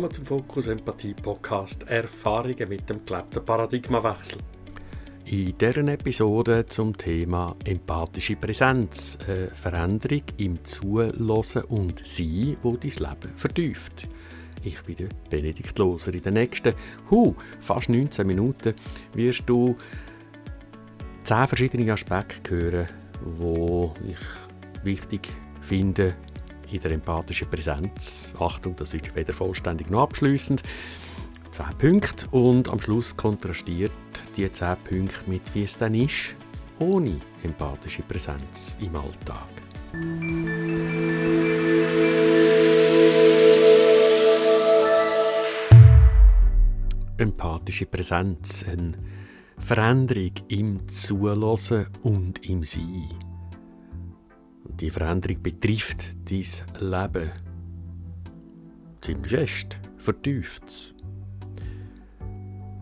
Willkommen zum Fokus Empathie Podcast Erfahrungen mit dem gelebten Paradigmawechsel. In dieser Episode zum Thema empathische Präsenz, eine Veränderung im Zuhören und Sein, wo dein Leben vertieft. Ich bin Benedikt Loser. In den nächsten hu, fast 19 Minuten wirst du 10 verschiedene Aspekte hören, die ich wichtig finde in der empathischen Präsenz. Achtung, das ist weder vollständig noch abschließend. 10 Punkte und am Schluss kontrastiert die 10 Punkte mit, wie es dann ist, ohne empathische Präsenz im Alltag. Empathische Präsenz, eine Veränderung im Zulassen und im Sein. Die Veränderung betrifft dein Leben ziemlich fest, vertieft es.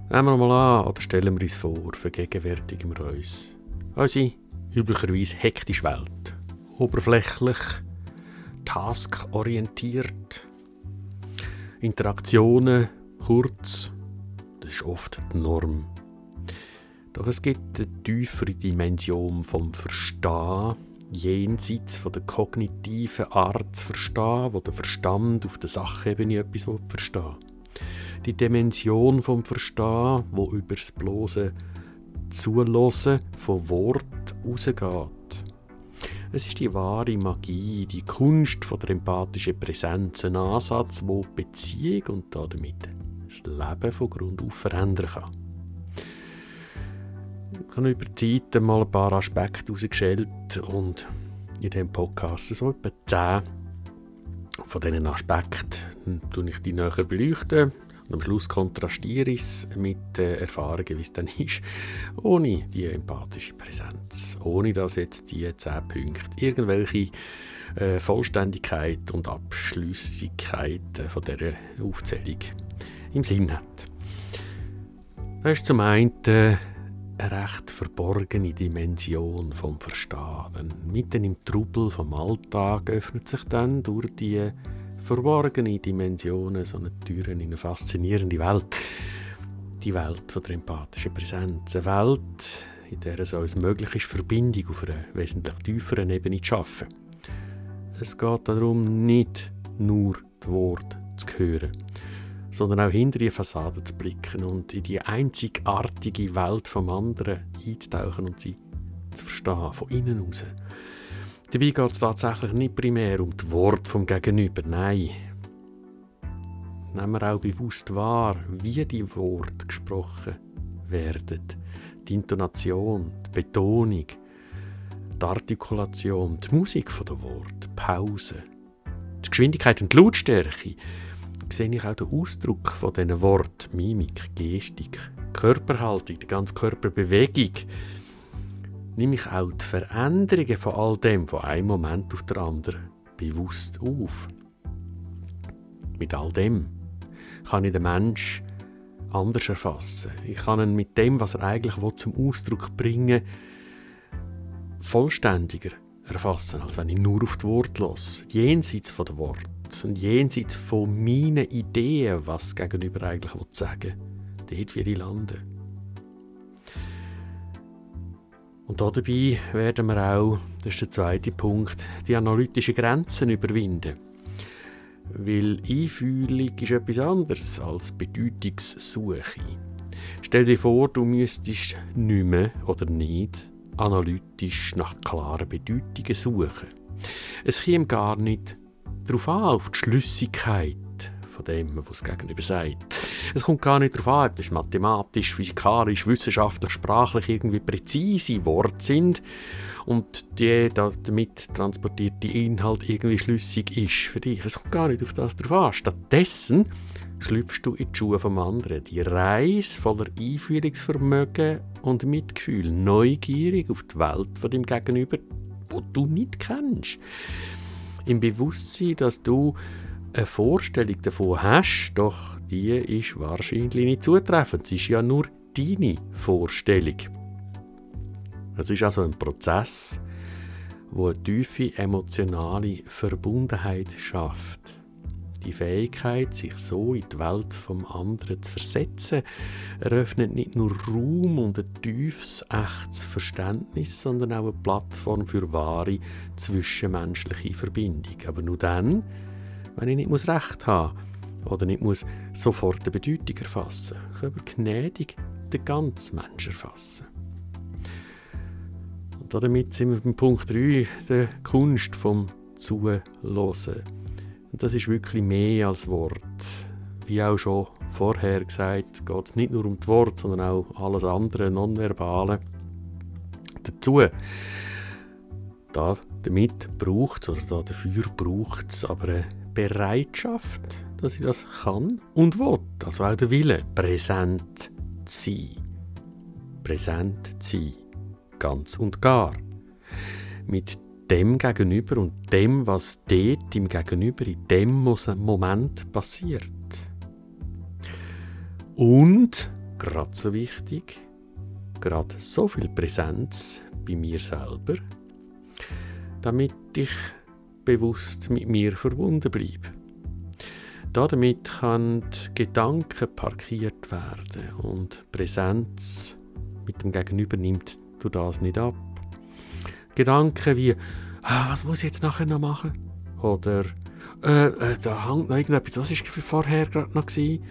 Nehmen wir mal an oder stellen wir uns vor, vergegenwärtigen wir uns unsere üblicherweise hektische Welt. Oberflächlich, taskorientiert, Interaktionen kurz, das ist oft die Norm. Doch es gibt eine tiefere Dimension vom Verstehen jenseits von der kognitiven Art zu verstehen, wo der Verstand auf der Sachebene etwas verstehen Die Dimension vom Verstehen, wo über das bloße Zulassen von Wort rausgeht. Es ist die wahre Magie, die Kunst von der empathischen Präsenz, ein Ansatz, wo Beziehung und damit das Leben von Grund auf verändern kann. Ich habe über die Zeit mal ein paar Aspekte herausgestellt und in diesem Podcast so etwa 10 von diesen Aspekten tue ich die näher beleuchten und am Schluss kontrastiere ich es mit den Erfahrungen, wie es dann ist, ohne die empathische Präsenz, ohne dass jetzt die 10 Punkte irgendwelche äh, Vollständigkeit und Abschlüssigkeit äh, von dieser Aufzählung im Sinn hat. Das ist zum einen äh, eine recht verborgene Dimension vom Verstehen. Mitten im Trubel vom Alltag öffnet sich dann durch die verborgene Dimensionen so eine Tür in eine faszinierende Welt. Die Welt von der empathischen Präsenz. Eine Welt, in der es uns möglich ist, Verbindung auf einer wesentlich tieferen Ebene zu schaffen. Es geht darum, nicht nur die Worte zu hören, sondern auch hinter die Fassade zu blicken und in die einzigartige Welt vom anderen einzutauchen und sie zu verstehen, von innen aus. Dabei geht es tatsächlich nicht primär um die Worte vom Gegenüber, nein. Nehmen wir auch bewusst wahr, wie die Worte gesprochen werden. Die Intonation, die Betonung, die Artikulation, die Musik der Worte, Pause, die Geschwindigkeit und die Lautstärke sehe ich auch den Ausdruck von diesen Worten, Mimik, Gestik, Körperhaltung, die ganze Körperbewegung. Nehme ich auch die Veränderungen von all dem von einem Moment auf den anderen bewusst auf. Mit all dem kann ich den Mensch anders erfassen. Ich kann ihn mit dem, was er eigentlich will, zum Ausdruck bringen vollständiger erfassen, als wenn ich nur auf die Worte los, jenseits von den Worten und jenseits von meinen Ideen, was Gegenüber eigentlich sagen will, dort wir ich landen. Und dabei werden wir auch, das ist der zweite Punkt, die analytischen Grenzen überwinden. Weil Einfühlung ist etwas anderes als Bedeutungssuche. Stell dir vor, du müsstest nicht mehr oder nicht analytisch nach klaren Bedeutungen suchen. Es käme gar nicht darauf an, auf die Schlüssigkeit von dem, was es gegenüber sagt. Es kommt gar nicht darauf an, ob das mathematisch, physikalisch, wissenschaftlich, sprachlich irgendwie präzise Worte sind und die damit transportierte Inhalt irgendwie schlüssig ist für dich. Es kommt gar nicht auf das drauf an. Stattdessen schlüpfst du in die Schuhe vom anderen. Die Reise voller Einfühlungsvermögen und Mitgefühl, neugierig auf die Welt von dem Gegenüber, wo du nicht kennst im Bewusstsein, dass du eine Vorstellung davon hast, doch die ist wahrscheinlich nicht zutreffend. Es ist ja nur deine Vorstellung. Es ist also ein Prozess, wo eine tiefe emotionale Verbundenheit schafft. Die Fähigkeit, sich so in die Welt vom anderen zu versetzen, eröffnet nicht nur Raum und ein tiefes, echtes Verständnis, sondern auch eine Plattform für wahre zwischenmenschliche Verbindung. Aber nur dann, wenn ich nicht muss Recht haben muss oder nicht muss sofort eine Bedeutung erfassen. Ich kann gnädig den ganzen Menschen erfassen. Und damit sind wir beim Punkt 3, der Kunst vom Zuhören. Das ist wirklich mehr als Wort. Wie auch schon vorher gesagt, geht es nicht nur um das Wort, sondern auch alles andere, Nonverbale. Dazu, da, damit braucht es, oder da dafür braucht es aber eine Bereitschaft, dass ich das kann und will. Also auch der Wille, präsent zu sein. Präsent zu sein. Ganz und gar. Mit dem Gegenüber und dem, was dort im Gegenüber in dem Moment passiert. Und, gerade so wichtig, gerade so viel Präsenz bei mir selber, damit ich bewusst mit mir verbunden bleibe. Damit können Gedanken parkiert werden und Präsenz mit dem Gegenüber nimmt du das nicht ab. Gedanken wie, ah, was muss ich jetzt nachher noch machen? Oder, äh, äh, da hängt noch irgendetwas, was war vorher gerade noch? Gewesen?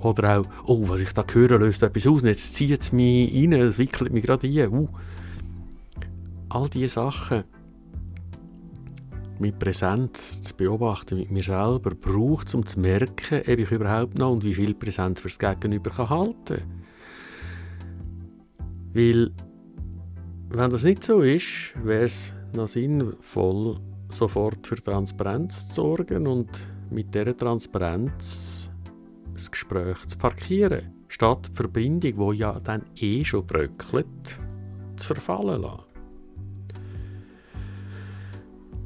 Oder auch, oh, was ich da höre, löst etwas aus, und jetzt zieht es mich rein, es wickelt mich gerade ein. Uh. All diese Sachen mit Präsenz zu beobachten, mit mir selber, braucht um zu merken, ob ich überhaupt noch und wie viel Präsenz fürs Gegenüber kann halten kann. Weil wenn das nicht so ist, wäre es noch sinnvoll, sofort für Transparenz zu sorgen und mit dieser Transparenz das Gespräch zu parkieren, statt die Verbindung, die ja dann eh schon bröckelt, zu verfallen lassen.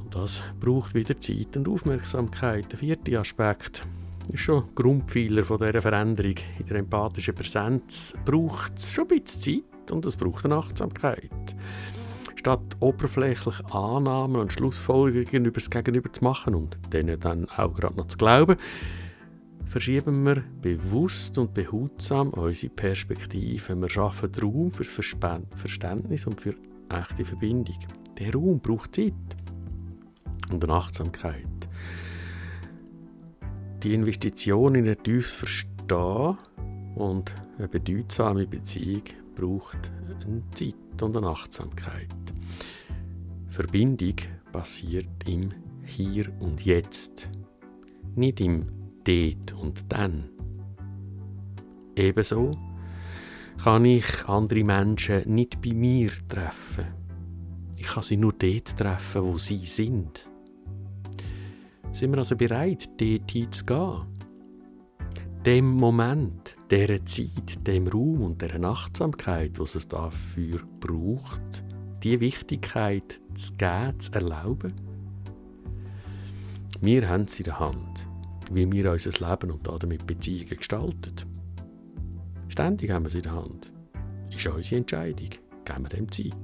Und das braucht wieder Zeit und Aufmerksamkeit. Der vierte Aspekt ist schon Grundpfeiler von dieser Veränderung. In der empathischen Präsenz braucht es schon ein bisschen Zeit und es braucht eine Achtsamkeit. Statt oberflächlich Annahmen und Schlussfolgerungen über das Gegenüber zu machen und denen dann auch gerade noch zu glauben, verschieben wir bewusst und behutsam unsere Perspektive. Wir schaffen Raum fürs Verständnis und für echte Verbindung. Der Raum braucht Zeit und eine Achtsamkeit. Die Investition in ein tiefes Verstehen und eine bedeutsame Beziehung braucht eine Zeit und eine Achtsamkeit. Verbindung passiert im Hier und Jetzt, nicht im Dort und Dann. Ebenso kann ich andere Menschen nicht bei mir treffen. Ich kann sie nur dort treffen, wo sie sind. Sind wir also bereit, dort hinzugehen? Dem Moment, dieser Zeit, dem Raum und der Achtsamkeit, was es dafür braucht, die Wichtigkeit zu geben, zu erlauben? Wir haben es in der Hand, wie wir unser Leben und damit Beziehungen gestalten. Ständig haben wir es in der Hand. Ist unsere Entscheidung. Geben wir dem Zeit.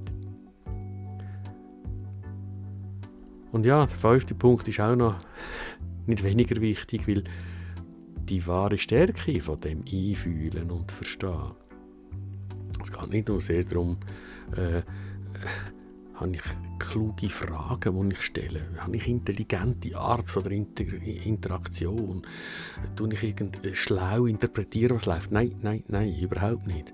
Und ja, der fünfte Punkt ist auch noch nicht weniger wichtig, weil die wahre Stärke von dem Einfühlen und Verstehen. Es geht nicht nur sehr darum, äh, äh, habe ich kluge Fragen, die ich stelle? Habe ich intelligente Art von der Inter Interaktion? Tue ich irgendwie schlau interpretieren, was läuft? Nein, nein, nein, überhaupt nicht.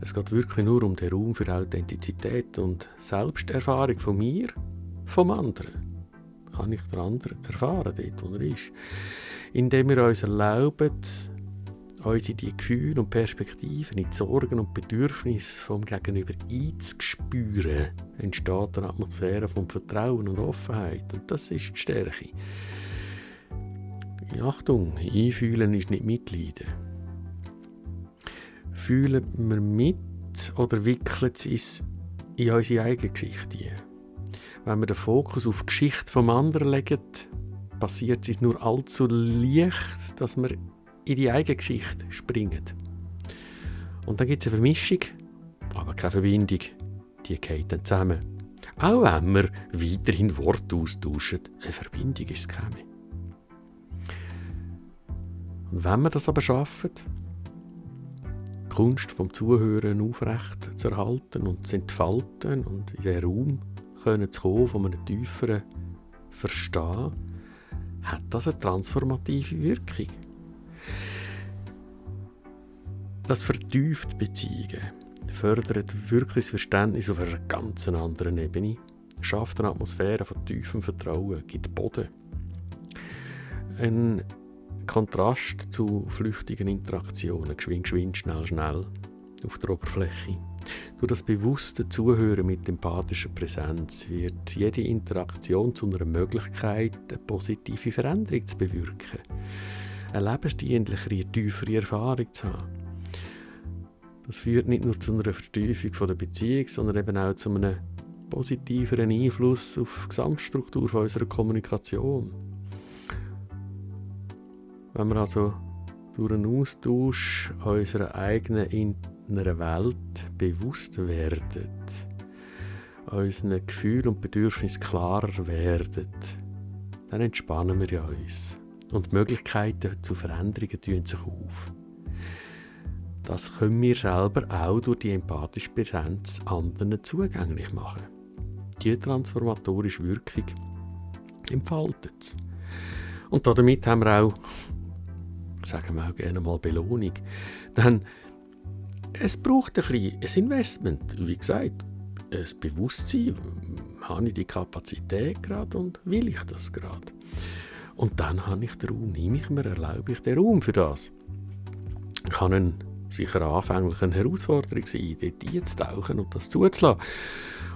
Es geht wirklich nur um den Raum für Authentizität und Selbsterfahrung von mir, vom anderen. Kann ich den anderen erfahren, dort wo er ist indem wir uns erlauben, uns in die Gefühle und Perspektiven, in die Sorgen und Bedürfnisse vom Gegenüber einzuspüren, entsteht eine Atmosphäre von Vertrauen und Offenheit. Und das ist die Stärke. Achtung, einfühlen ist nicht mitleiden. Fühlen wir mit oder wickeln es in unsere eigene Geschichte Wenn wir den Fokus auf die Geschichte vom anderen legen, passiert es nur allzu leicht, dass wir in die eigene Geschichte springen. Und dann gibt es eine Vermischung, aber keine Verbindung. Die geht dann zusammen. Auch wenn wir weiterhin Worte austauschen, eine Verbindung ist keine. Und wenn wir das aber schaffen, die Kunst vom Zuhören aufrecht zu erhalten und zu entfalten und in den Raum können zu kommen von einem tieferen Verstehen, hat das eine transformative Wirkung. Das vertieft Beziehungen, fördert wirklich das Verständnis auf einer ganz anderen Ebene, schafft eine Atmosphäre von tiefem Vertrauen, gibt Boden. Ein Kontrast zu flüchtigen Interaktionen, geschwind, geschwind, schnell, schnell auf der Oberfläche. Durch das bewusste Zuhören mit empathischer Präsenz wird jede Interaktion zu einer Möglichkeit, eine positive Veränderung zu bewirken. Eine lebensdienlichere, tiefere Erfahrung zu haben. Das führt nicht nur zu einer Vertiefung der Beziehung, sondern eben auch zu einem positiveren Einfluss auf die Gesamtstruktur unserer Kommunikation. Wenn wir also durch einen Austausch unserer eigenen inneren Welt bewusst werden, unseren Gefühlen und Bedürfnissen klarer werden, dann entspannen wir uns. Und die Möglichkeiten zu Veränderungen tun sich auf. Das können wir selber auch durch die empathische Präsenz anderen zugänglich machen. Die transformatorische Wirkung entfaltet es. Und damit haben wir auch sagen wir auch gerne mal Belohnung. Denn es braucht ein bisschen ein Investment. Wie gesagt, ein Bewusstsein. Habe ich die Kapazität gerade und will ich das gerade? Und dann habe ich den Raum, nehme ich mir, erlaube ich den Raum für das. Kann ein sicher anfänglich eine Herausforderung sein, dort einzutauchen und das zuzulassen.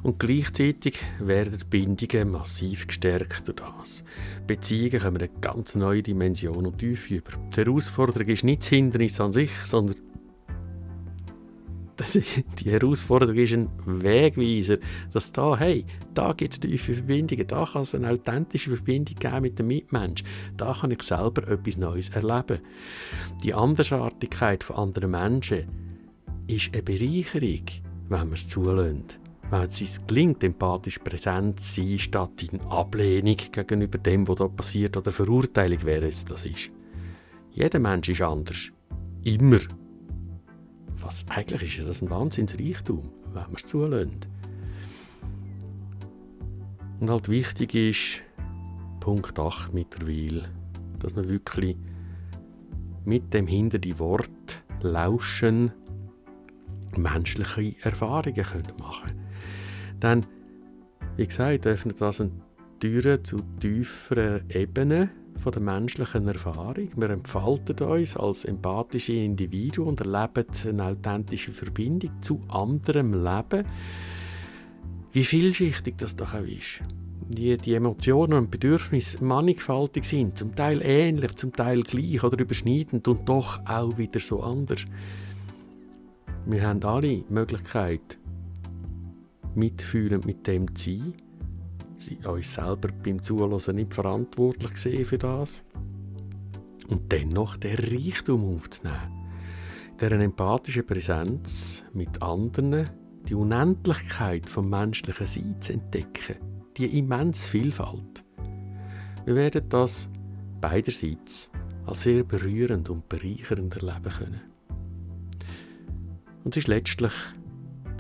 Und gleichzeitig werden die Bindungen massiv gestärkt durch das. Beziehungen kommen eine ganz neue Dimension und Tiefe über. Die Herausforderung ist nicht das Hindernis an sich, sondern die Herausforderung ist ein Wegweiser, dass da, hey, da gibt es tiefe Verbindungen, da kann es eine authentische Verbindung geben mit dem Mitmensch, da kann ich selber etwas Neues erleben. Die Andersartigkeit von anderen Menschen ist eine Bereicherung, wenn man es zulässt wenn es gelingt, empathisch präsent zu sein, statt in Ablehnung gegenüber dem, was da passiert, oder Verurteilung, wer es das ist. Jeder Mensch ist anders. Immer. Was eigentlich ist das ein Wahnsinnsreichtum, wenn man es zulässt. Und halt wichtig ist, Punkt 8 mittlerweile, dass man wirklich mit dem hinter die Wort lauschen menschliche Erfahrungen machen können. Denn, wie gesagt, öffnet das eine Türe zu tieferen Ebenen von der menschlichen Erfahrung. Wir entfalten uns als empathische Individuen und erleben eine authentische Verbindung zu anderem Leben. Wie vielschichtig das doch auch ist. Die, die Emotionen und Bedürfnisse mannigfaltig sind, zum Teil ähnlich, zum Teil gleich oder überschneidend und doch auch wieder so anders. Wir haben alle die Möglichkeit, mitfühlend mit dem zu sein, sie uns selber beim Zuhören nicht verantwortlich für das und dennoch den Reichtum aufzunehmen, deren empathische Präsenz mit anderen, die Unendlichkeit vom menschlichen Sein zu entdecken, die immense Vielfalt. Wir werden das beiderseits als sehr berührend und bereichernd erleben können. Und es ist letztlich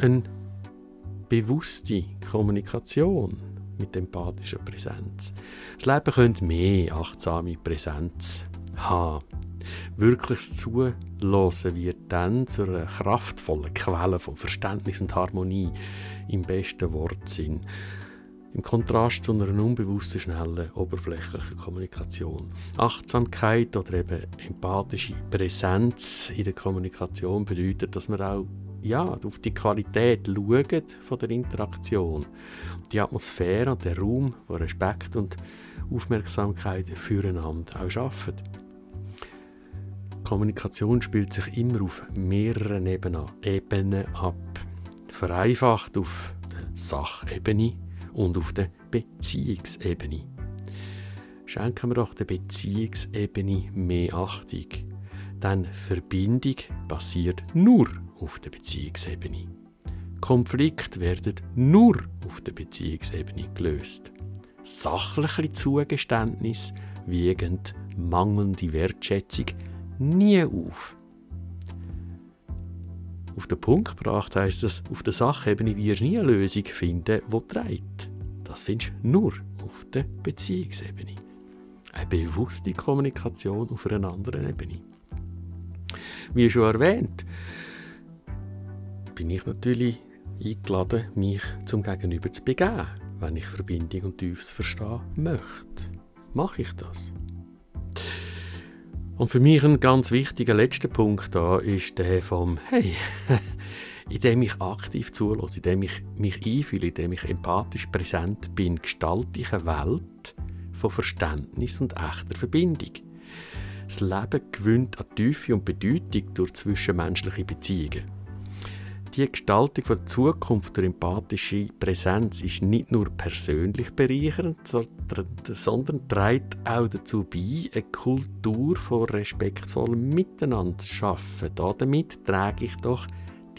ein bewusste Kommunikation mit empathischer Präsenz. Das Leben könnte mehr achtsame Präsenz haben. Wirkliches Zuhören wird dann zu einer kraftvollen Quelle von Verständnis und Harmonie im besten Wortsinn. Im Kontrast zu einer unbewussten, schnellen, oberflächlichen Kommunikation. Achtsamkeit oder eben empathische Präsenz in der Kommunikation bedeutet, dass man auch ja, auf die Qualität schauen von der Interaktion. Die Atmosphäre und der Raum, wo Respekt und Aufmerksamkeit füreinander auch schaffen. Kommunikation spielt sich immer auf mehreren Ebenen ab. Vereinfacht auf der Sachebene und auf der Beziehungsebene. Schenken wir doch der Beziehungsebene mehr Achtung. Denn Verbindung passiert nur auf der Beziehungsebene. Konflikte werden nur auf der Beziehungsebene gelöst. Sachliche Zugeständnis wiegend mangelnde Wertschätzung nie auf. Auf den Punkt gebracht heisst es, auf der Sachebene wirst du nie eine Lösung finden, die trägt. Das findest du nur auf der Beziehungsebene. Eine bewusste Kommunikation auf einer anderen Ebene. Wie schon erwähnt, bin ich natürlich eingeladen, mich zum Gegenüber zu begeben, wenn ich Verbindung und Tiefes verstehen möchte. Mache ich das? Und für mich ein ganz wichtiger letzter Punkt da ist der vom Hey, indem ich aktiv zulasse, indem ich mich einfühle, indem ich empathisch präsent bin, gestalte ich eine Welt von Verständnis und echter Verbindung. Das Leben gewinnt an Tiefe und Bedeutung durch zwischenmenschliche Beziehungen. Die Gestaltung der Zukunft durch empathische Präsenz ist nicht nur persönlich bereichernd, sondern trägt auch dazu bei, eine Kultur von respektvollem Miteinander zu schaffen. Damit trage ich doch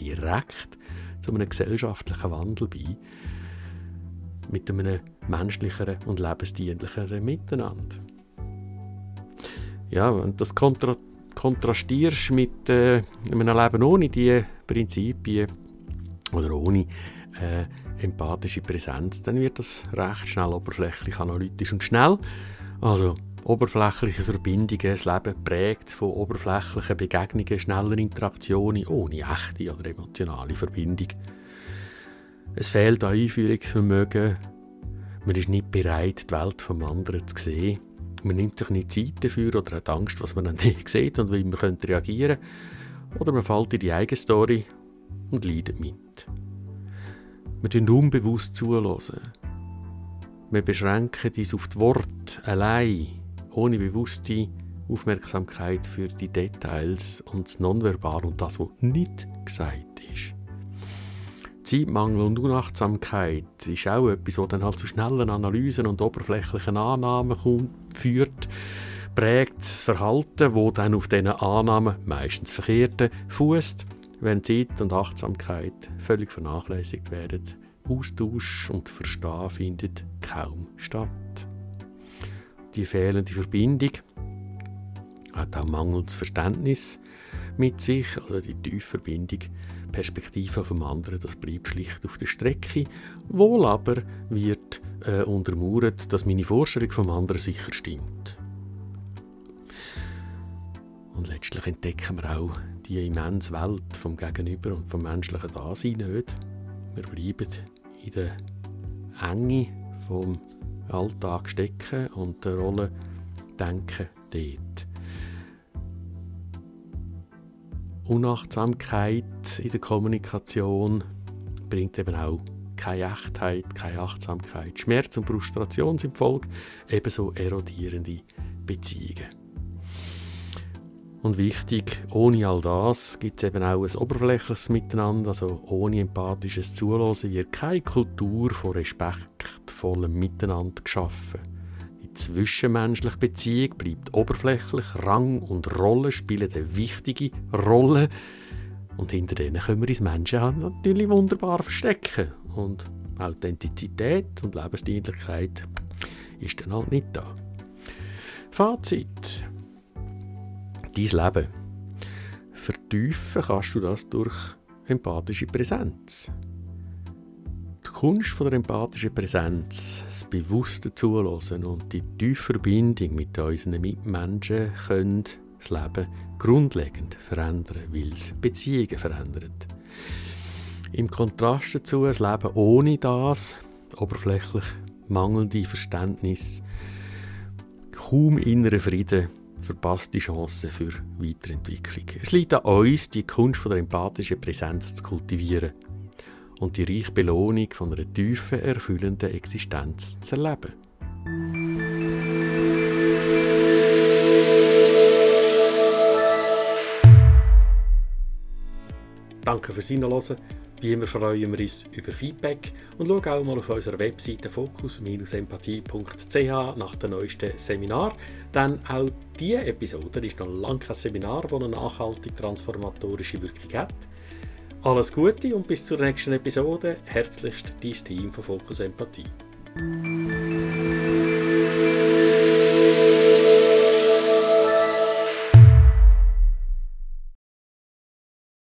direkt zu einem gesellschaftlichen Wandel bei, mit einem menschlicheren und lebensdienlicheren Miteinander. Ja, und das kontra kontrastierst mit äh, einem Leben ohne diese Prinzipien oder ohne äh, empathische Präsenz, dann wird das recht schnell oberflächlich, analytisch und schnell. Also oberflächliche Verbindungen, das Leben prägt von oberflächlichen Begegnungen, schneller Interaktionen ohne echte oder emotionale Verbindung. Es fehlt an Einführungsvermögen, man ist nicht bereit, die Welt vom anderen zu sehen. Man nimmt sich nicht Zeit dafür oder hat Angst, was man dann nicht sieht und wie man könnte reagieren Oder man fällt in die eigene Story und leidet mit. Wir tun unbewusst zulassen. Wir beschränken uns auf die Worte allein, ohne bewusste Aufmerksamkeit für die Details und das Nonverbal und das, was nicht gesagt ist. Zeitmangel und Unachtsamkeit ist auch etwas, das dann halt zu schnellen Analysen und oberflächlichen Annahmen kommt, führt, prägt das Verhalten, wo dann auf diesen Annahmen, meistens verkehrten, fußt, wenn Zeit und Achtsamkeit völlig vernachlässigt werden. Austausch und Verstehen findet kaum statt. Die fehlende Verbindung hat auch mangelndes Verständnis mit sich, also die tiefe Verbindung Perspektive vom anderen, das bleibt schlicht auf der Strecke. Wohl aber wird äh, untermauert, dass meine Vorstellung vom anderen sicher stimmt. Und letztlich entdecken wir auch die immense Welt vom Gegenüber und vom menschlichen Dasein nicht. Wir bleiben in der Enge vom Alltag stecken und der Rolle denken dort. Unachtsamkeit in der Kommunikation bringt eben auch keine Echtheit, keine Achtsamkeit. Schmerz und Frustration sind Folge, ebenso erodierende Beziehungen. Und wichtig, ohne all das gibt es eben auch ein oberflächliches Miteinander, also ohne empathisches Zulassen wird keine Kultur von respektvollem Miteinander geschaffen zwischenmenschliche Beziehung bleibt oberflächlich, Rang und Rolle spielen eine wichtige Rolle und hinter denen können wir uns Menschen natürlich wunderbar verstecken und Authentizität und Lebensdienlichkeit ist dann halt nicht da. Fazit. Dein Leben. Vertiefen kannst du das durch empathische Präsenz. Kunst von der empathischen Präsenz, das bewusste Zuhören und die tiefe Verbindung mit unseren Mitmenschen können das Leben grundlegend verändern, weil es Beziehungen verändert. Im Kontrast dazu ein Leben ohne das, oberflächlich mangelnde Verständnis, kaum inneren Frieden, verpasste Chancen für Weiterentwicklung. Es liegt an uns, die Kunst von der empathischen Präsenz zu kultivieren und die reiche Belohnung von einer tiefen, erfüllenden Existenz zu erleben. Danke fürs Hinhören. Wie immer freuen wir uns über Feedback und schauen auch mal auf unserer Webseite fokus-empathie.ch nach dem neuesten Seminar. Denn auch diese Episode ist noch lange kein Seminar, das eine nachhaltig transformatorische Wirkung hat. Alles Gute und bis zur nächsten Episode. Herzlichst dein Team von Fokus Empathie.